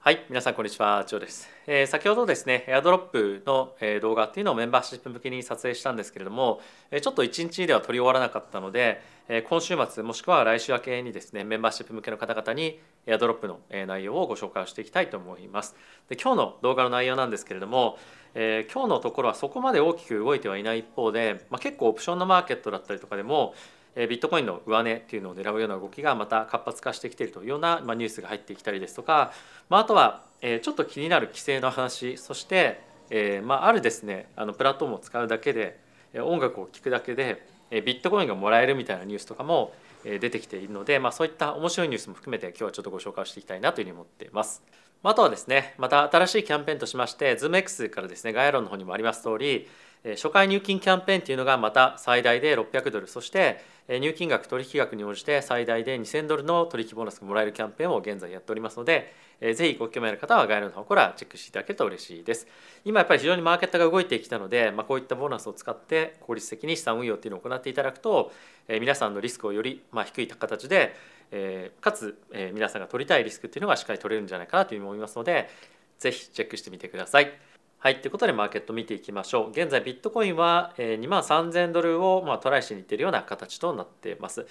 はい、皆さんこんにちは、ジョーです。えー先ほどですね、エアドロップの、え動画っていうのをメンバーシップ向けに撮影したんですけれども、えちょっと1日では撮り終わらなかったので、え今週末もしくは来週明けにですね、メンバーシップ向けの方々にエアドロップのえ内容をご紹介をしていきたいと思います。で今日の動画の内容なんですけれども、えー今日のところはそこまで大きく動いてはいない一方で、まあ、結構オプションのマーケットだったりとかでも、ビットコインの上値っていうのを狙うような動きがまた活発化してきているというような、ニュースが入ってきたりですとか、まあ、あとは、ちょっと気になる規制の話そして、えまあ、あるですねあのプラットフォームを使うだけで音楽を聴くだけでビットコインがもらえるみたいなニュースとかも出てきているので、まあ、そういった面白いニュースも含めて今日はちょっとご紹介していきたいなというふうに思っています。あとはですねまた新しいキャンペーンとしまして ZoomX からですね概要欄の方にもあります通り初回入金キャンペーンというのがまた最大で600ドルそして入金額取引額に応じて最大で2000ドルの取引ボーナスがもらえるキャンペーンを現在やっておりますのでえーぜひご興味ある方は概要欄の方からチェックしていただけると嬉しいです今やっぱり非常にマーケットが動いてきたので、まあ、こういったボーナスを使って効率的に資産運用っていうのを行っていただくと、皆さんのリスクをよりまあ低い形で、かつ、皆さんが取りたいリスクっていうのがしっかり取れるんじゃないかなというふうに思いますのでぜひチェックしてみてください。はい、ということでマーケット見ていきましょう。現在ビットコインは2万3000ドルをまあトライしにいっているような形となっています。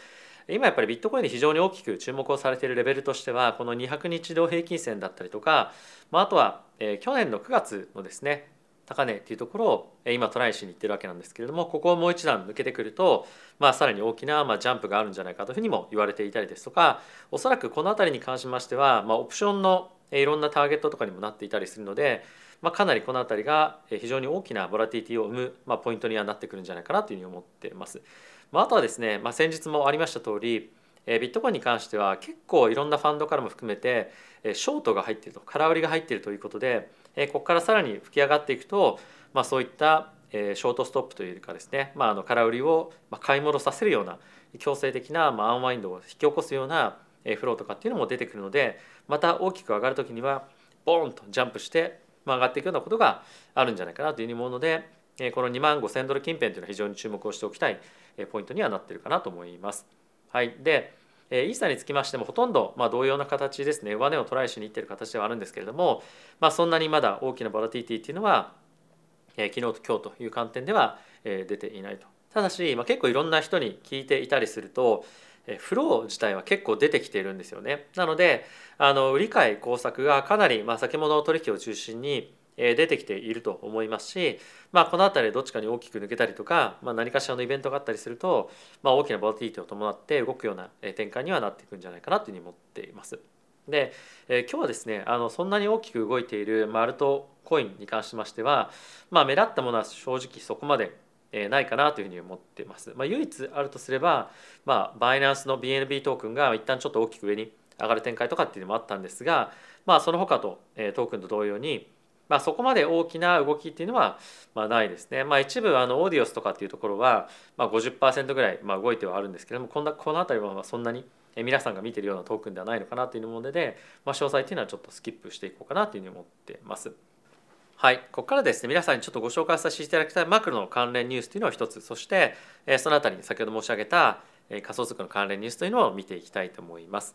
今やっぱりビットコインで非常に大きく注目をされているレベルとしてはこの200日移動平均線だったりとか、まあ、あとは、去年の9月のですね高値っていうところを今トライしにいってるわけなんですけれどもここをもう一段抜けてくると、まあ、さらに大きなまあジャンプがあるんじゃないかというふうにも言われていたりですとかおそらくこの辺りに関しましては、まあ、オプションのいろんなターゲットとかにもなっていたりするので、まあ、かなりこの辺りが非常に大きなボラティティを生む、まあ、ポイントにはなってくるんじゃないかなというふうに思ってます。まあ、あとはですね、まあ、先日もありました通りえビットコインに関しては結構いろんなファンドからも含めてえショートが入っていると空売りが入っているということでえここからさらに吹き上がっていくと、まあ、そういったえショートストップというかですね、まあ、あの空売りを買い戻させるような強制的なまあアンワインドを引き起こすようなフローとかっていうのも出てくるのでまた大きく上がる時にはボーンとジャンプしてまあ上がっていくようなことがあるんじゃないかなというふうに思うのでえーこの2万5000ドル近辺というのは非常に注目をしておきたいえポイントにはなっているかなと思います。はい、でえーイーサにつきましてもほとんどまあ同様な形ですね。上値をトライしにいっている形ではあるんですけれども、まあ、そんなにまだ大きなボラティティっていうのは、え昨日と今日という観点では、え出ていないと。ただし、まあ、結構いろんな人に聞いていたりすると、フロー自体は結構出てきているんですよねなのであの売り買い工作がかなり、まあ、先物取引を中心にえ出てきていると思いますし、まあ、この辺りどっちかに大きく抜けたりとか、まあ、何かしらのイベントがあったりすると、まあ、大きなボラティティを伴って動くようなえ展開にはなっていくんじゃないかなというふうに思っています。で、えー今日はですねあのそんなに大きく動いている、ま、アルトコインに関しましては、まあ、目立ったものは正直そこまでえないかなというふうに思ってます。まあ、唯一あるとすれば、まあ、バイナンスの BNB トークンが一旦ちょっと大きく上に上がる展開とかっていうのもあったんですが、まあ、その他と、えトークンと同様に、まあ、そこまで大きな動きっていうのは、まあ、ないですね。まあ、一部あのオーディオスとかっていうところは、まあ、50%ぐらい、まあ、動いてはあるんですけどもこんなこの辺りはそんなに皆さんが見てるようなトークンではないのかなというもので、まあ、詳細っていうのはちょっとスキップしていこうかなというふうに思ってます。はい、ここからですね皆さんにちょっとご紹介させていただきたいマクロの関連ニュースというのを一つそしてそのあたりに先ほど申し上げた仮想通貨の関連ニュースというのを見ていきたいと思います。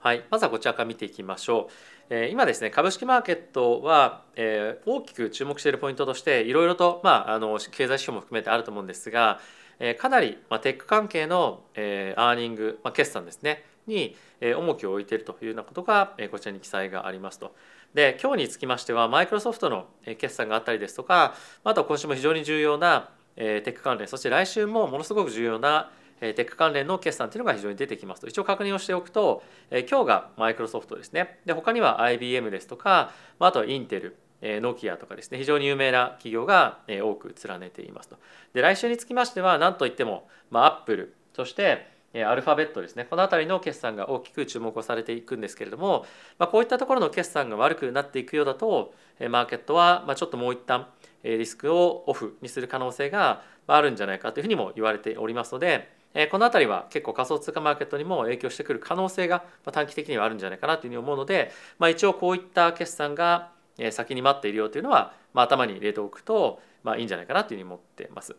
はい、まずはこちらから見ていきましょう。え今ですね株式マーケットは、え大きく注目しているポイントとしていろいろと、まあ、あの経済指標も含めてあると思うんですが、えかなり、まあ、テック関係の、えアーニング、まあ、決算ですねに、え重きを置いているというようなことが、えこちらに記載がありますと。で今日につきましてはマイクロソフトの決算があったりですとかあと今週も非常に重要なテック関連そして来週もものすごく重要なテック関連の決算というのが非常に出てきますと。一応確認をしておくと、今日がマイクロソフトですね。で他には IBM ですとか、あ、とはインテルえノキアとかですね。非常に有名な企業が多く連ねていますと。で来週につきましては何といっても、アップルそしてアルファベットですねこの辺りの決算が大きく注目をされていくんですけれども、まあ、こういったところの決算が悪くなっていくようだとマーケットはちょっともう一旦リスクをオフにする可能性があるんじゃないかというふうにも言われておりますのでこの辺りは結構仮想通貨マーケットにも影響してくる可能性が短期的にはあるんじゃないかなというふうに思うので、まあ、一応こういった決算が先に待っているよというのは、まあ、頭に入れておくと、まあ、いいんじゃないかなというふうに思ってます。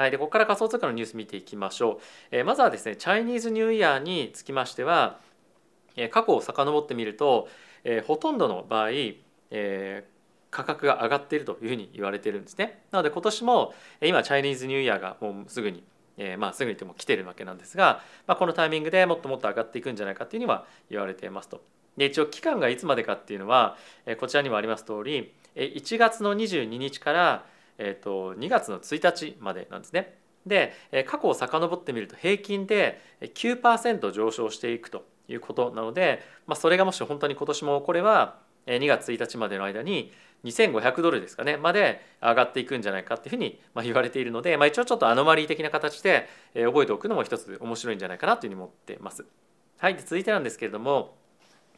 はい、でここから仮想通貨のニュース見ていきましょう。えーまずはですねチャイニーズニューイヤーにつきましては、えー過去を遡ってみると、えー、ほとんどの場合、えー、価格が上がっているというふうに言われてるんですね。なので今年も今チャイニーズニューイヤーがもうすぐにえー、まあすぐにでも来てるわけなんですが、まあ、このタイミングでもっともっと上がっていくんじゃないかっていうには言われていますと。で一応期間がいつまでかっていうのは、え、こちらにもあります通り1月の22日から、えー、と2月の1日までなんですね。で過去を遡ってみると平均で9%上昇していくということなので、まあ、それがもし本当に今年もこれは2月1日までの間に2500ドルですかねまで上がっていくんじゃないかっていうふうに言われているので、まあ、一応ちょっとアノマリー的な形で覚えておくのも一つ面白いんじゃないかなというふうに思ってます。はい、続いてなんですけれども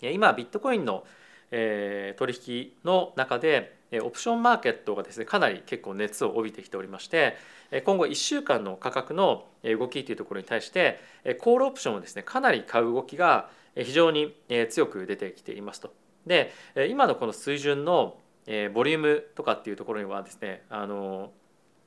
今ビットコインの取引の中でオプションマーケットがですねかなり結構熱を帯びてきておりまして今後1週間の価格の動きというところに対してコールオプションをですねかなり買う動きが非常に強く出てきていますと。で今のこの水準の、ボリュームとかっていうところにはですねあの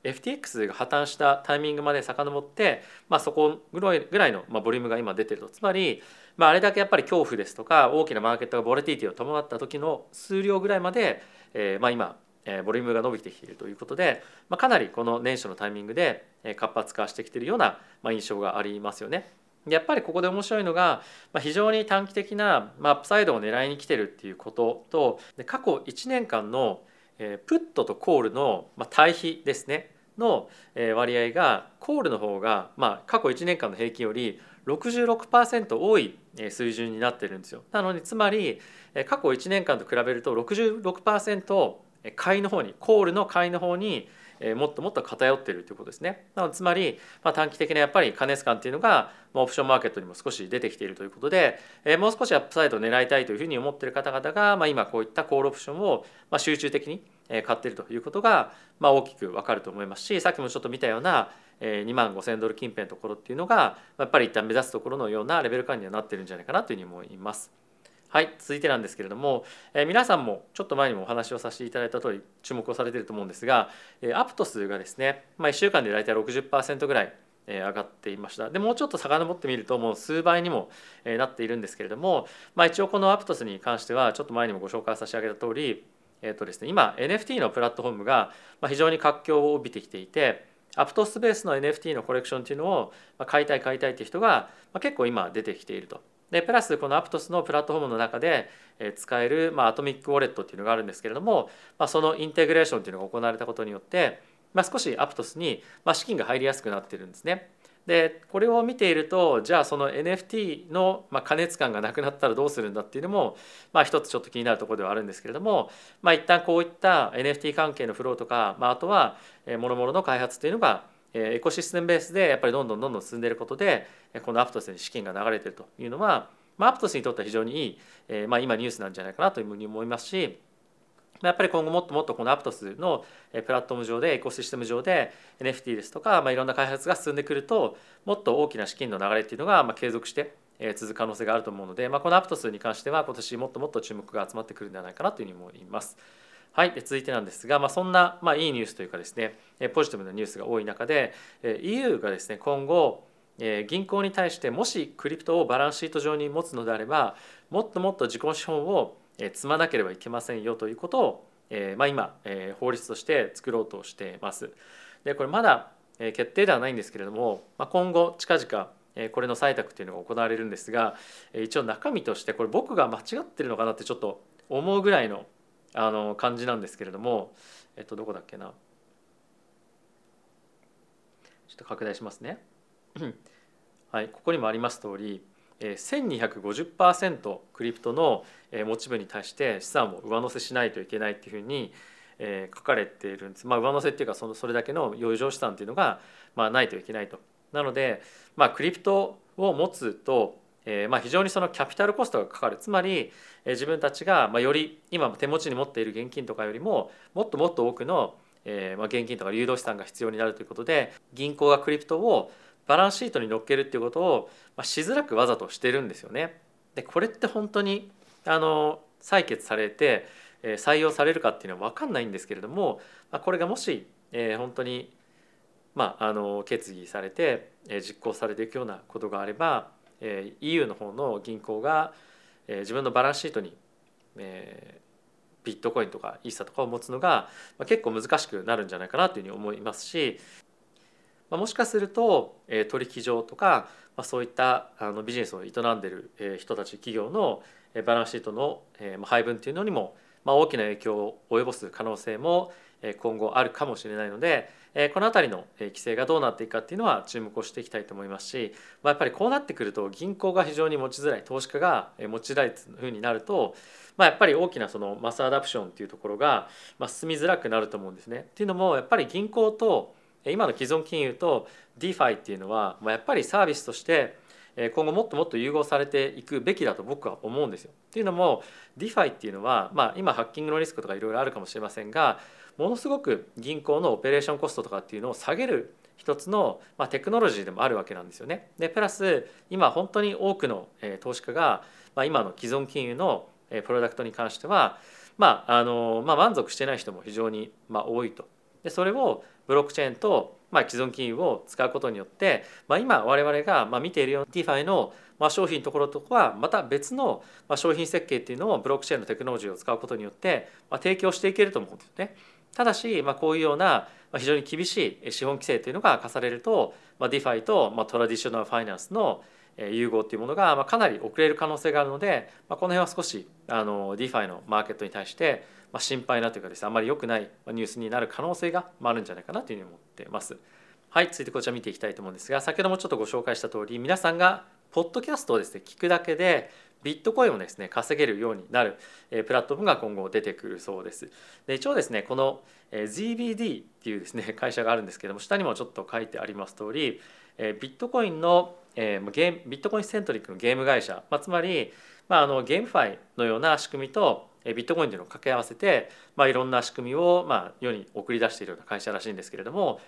FTX が破綻したタイミングまで遡って、まあ、そこぐらいぐらいの、まあ、ボリュームが今出てるとつまり、まあ、あれだけやっぱり恐怖ですとか大きなマーケットがボレティティを伴った時の数量ぐらいまで、えーまあ、今、えー、ボリュームが伸びてきているということで、まあ、かなりこの年初のタイミングで活発化してきているような、まあ、印象がありますよね。やっぱりここで面白いのが、まあ、非常に短期的な、まあ、アップサイドを狙いに来てるっていうこととで過去1年間の、えー、プットとコールの、まあ、対比ですねの、えー、割合がコールの方が、まあ、過去1年間の平均より66%多い水準になってるんですよ。なのでつまり過去1年間と比べると66%買いの方にコールの買いの方にえもっともっと偏っているということですね。なのでつまり、まあ、短期的なやっぱり過熱感っていうのが、まあ、オプションマーケットにも少し出てきているということで、えもう少しアップサイドを狙いたいというふうに思っている方々が、まあ、今こういったコールオプションを、まあ、集中的に買っているということが、まあ、大きく分かると思いますしさっきもちょっと見たような2万5,000ドル近辺のところっていうのがやっぱり一旦目指すところのようなレベル感にはなってるんじゃないかなというふうに思います。はい、続いてなんですけれども、えー、皆さんもちょっと前にもお話をさせていただいた通り注目をされていると思うんですが、えー、アプト数がですね、まあ、1週間で大体60%ぐらいえ上がっていましたでもうちょっと遡ってみるともう数倍にもえなっているんですけれども、まあ、一応このアプトスに関してはちょっと前にもご紹介させてあげた通り、えーとですね、今 NFT のプラットフォームが非常に活況を帯びてきていてアプトスベースの NFT のコレクションっていうのを買いたい買いたいっていう人が結構今出てきていると。でプラスこのアプトスのプラットフォームの中で使える、まあ、アトミックウォレットっていうのがあるんですけれども、ま、そのインテグレーションっていうのが行われたことによって、ま、少しアプトスに、ま、資金が入りやすくなってるんですね。でこれを見ているとじゃあその NFT の、まあ、加熱感がなくなったらどうするんだっていうのも、まあ、一つちょっと気になるところではあるんですけれども、まあ、一旦こういった NFT 関係のフローとか、まあ、あとはもろもろの開発っていうのがエコシステムベースでやっぱりどんどんどんどん進んでいることでこのアプトスに資金が流れてるというのはまあ、アプトスにとっては非常にいい、まあ、今ニュースなんじゃないかなというふうに思いますしやっぱり今後もっともっとこのアプトスのプラットフォーム上でエコシステム上で NFT ですとか、まあ、いろんな開発が進んでくるともっと大きな資金の流れっていうのがまあ継続して続く可能性があると思うので、まあ、このアプトスに関しては今年もっともっと注目が集まってくるんではないかなというふうに思います。はい、続いてなんですが、まあ、そんな、まあ、いいニュースというかですねポジティブなニュースが多い中で EU がですね今後銀行に対してもしクリプトをバランスシート上に持つのであればもっともっと自己資本を積まなければいけませんよということを、えまあ、今え法律として作ろうとしています。でこれまだ決定ではないんですけれども、まあ、今後近々これの採択というのが行われるんですが一応中身としてこれ僕が間違ってるのかなってちょっと思うぐらいのあの感じなんですけれどもえっとどこだっけなちょっと拡大しますね。はい、ここにもあります通り1250%クリプトの持ち分に対して資産を上乗せしないといけないっていうふうに書かれているんです。まあ、上乗せっていうかそのそれだけの余剰資産っていうのがまあないといけないと。なので、まあ、クリプトを持つと、え、まあ非常にそのキャピタルコストがかかるつまり、え、自分たちがまあより今手持ちに持っている現金とかよりももっともっと多くの、え、まあ現金とか流動資産が必要になるということで銀行がクリプトをバランスシートに乗っけるっていうことを、まあ、しづらくわざとしてるんですよね。でこれって本当にあの採決されて、えー、採用されるかっていうのは分かんないんですけれども、まあ、これがもし、えー、本当に、まあ、あの決議されて、えー、実行されていくようなことがあれば、えー、EU の方の銀行が、えー、自分のバランスシートにえー、ビットコインとかイーサとかを持つのが、まあ、結構難しくなるんじゃないかなというふうに思いますし、まあ、もしかすると、えー、取引所とか、まあ、そういったあのビジネスを営んでる、えー、人たち企業のバランスシートの、えー、配分というのにも、まあ、大きな影響を及ぼす可能性も今後あるかもしれないのでこの辺りの規制がどうなっていくかっていうのは注目をしていきたいと思いますし、まあ、やっぱりこうなってくると銀行が非常に持ちづらい投資家が持ちづらいというふうになると、まあ、やっぱり大きなそのマスアダプションっていうところがまあ進みづらくなると思うんですね。っていうのもやっぱり銀行と今の既存金融と DeFi っていうのはやっぱりサービスとして今後もっともっと融合されていくべきだと僕は思うんですよ。っていうのも DeFi っていうのは、まあ、今ハッキングのリスクとかいろいろあるかもしれませんがものすごく銀行のオペレーションコストとかっていうのを下げる一つの、まあ、テクノロジーでもあるわけなんですよね。でプラス今本当に多くの、え投資家が、まあ、今の既存金融の、えプロダクトに関しては、まああのまあ、満足してない人も非常に、ま、多いと。でそれをブロックチェーンと、まあ、既存金融を使うことによって、まあ、今我々が、まあ、見ているような DeFi の、まあ、商品のところとはまた別の、まあ、商品設計っていうのをブロックチェーンのテクノロジーを使うことによって、まあ、提供していけると思うんですね。ただし、まあ、こういうような非常に厳しい資本規制というのが課されると、まあ、DeFi と、まあ、トラディショナルファイナンスの融合っていうものが、まあ、かなり遅れる可能性があるので、まあ、この辺は少しあの DeFi のマーケットに対して、ま、心配なというかですねあまり良くないニュースになる可能性があるんじゃないかなというふうに思ってます。はい、続いてこちら見ていきたいと思うんですが先ほどもちょっとご紹介した通り皆さんがポッドキャストをですね聞くだけでビットコインをですね稼げるようになるプラットフォームが今後出てくるそうです。で一応ですねこの ZBD っていうですね 会社があるんですけども下にもちょっと書いてあります通りビットコインのゲームビットコインセントリックのゲーム会社、まあ、つまり、まあ、あのゲームファイのような仕組みとビットコインというのを掛け合わせて、まあ、いろんな仕組みを、まあ、世に送り出しているような会社らしいんですけれども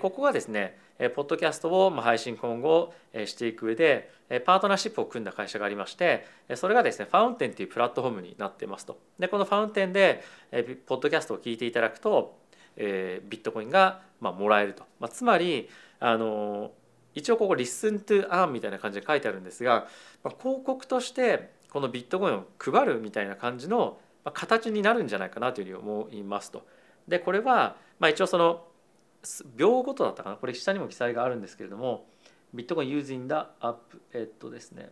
ここがですねポッドキャストを配信今後していく上でパートナーシップを組んだ会社がありましてそれがですねファウンテンというプラットフォームになってますと。でこのファウンテンでポッドキャストを聞いていただくとビットコインがまあもらえると、まあ、つまりあの一応ここ「Listen to Earn」みたいな感じで書いてあるんですが、まあ、広告としてこのビットコインを配るみたいな感じの形になるんじゃないかなというふうに思いますと。でこれは、まあ、一応その秒ごとだったかな？これ下にも記載があるんですけれどもビットコイン using the app えっとですね。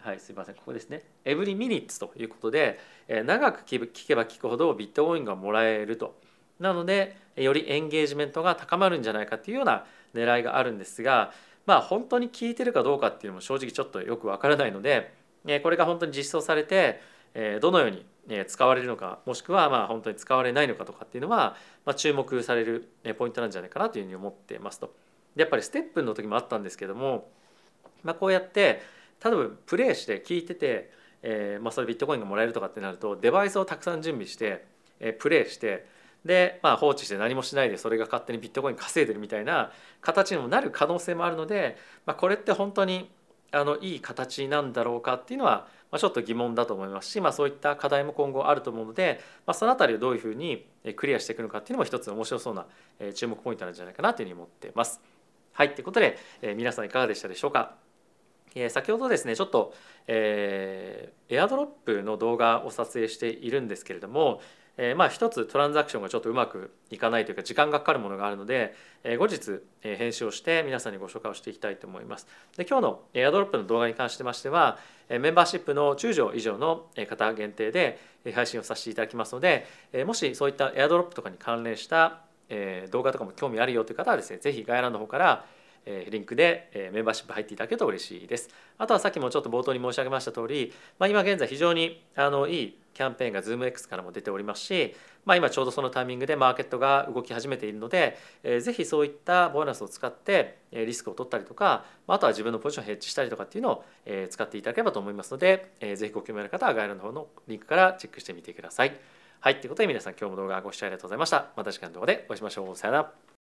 はいすいません。ここですね。every minutes ということでえ長く聞けば聞くほどビットコインがもらえると。なのでよりエンゲージメントが高まるんじゃないかっていうような狙いがあるんですがまあ本当に聞いてるかどうかっていうのも正直ちょっとよくわからないのでこれが本当に実装されてどのように使われるのかもしくはまあ本当に使われないのかとかっていうのは、まあ、注目されるポイントなんじゃないかなというふうに思ってますと。でやっぱりステップの時もあったんですけども、まあ、こうやって例えばプレイして聞いてて、えーまあ、それビットコインがもらえるとかってなるとデバイスをたくさん準備して、えー、プレイしてで、まあ、放置して何もしないでそれが勝手にビットコイン稼いでるみたいな形にもなる可能性もあるので、まあ、これって本当にあのいい形なんだろうかっていうのは、ま、ちょっと疑問だと思いますし、まあ、そういった課題も今後あると思うので、まあ、その辺りをどういうふうにクリアしていくのかっていうのも一つ面白そうな注目ポイントなんじゃないかなというふうに思ってます。はいということで、え、皆さんいかがでしたでしょうか？え、先ほどですねちょっと、えー、エアドロップの動画を撮影しているんですけれども、えー、まあ一つトランザクションがちょっとうまくいかないというか時間がかかるものがあるので、えー、後日、えー、編集をして皆さんにご紹介をしていきたいと思います。で今日のエアドロップの動画に関してましては、えー、メンバーシップの中条以上の方限定で配信をさせていただきますので、えー、もしそういったエアドロップとかに関連した、えー、動画とかも興味あるよという方はですね是非概要欄の方からリンクで、メンバーシップ入っていただけると嬉しいです。あとはさっきもちょっと冒頭に申し上げました通り、まあ、今現在非常にあのいいキャンペーンが ZoomX からも出ておりますし、まあ、今ちょうどそのタイミングでマーケットが動き始めているので、えー、ぜひそういったボーナスを使ってリスクを取ったりとかあとは自分のポジションをヘッジしたりとかっていうのを使っていただければと思いますので、えー、ぜひご興味ある方は概要欄の方のリンクからチェックしてみてください。はい、ということで皆さん今日も動画ご視聴ありがとうございました。また次回の動画でお会いしましょう。さよなら。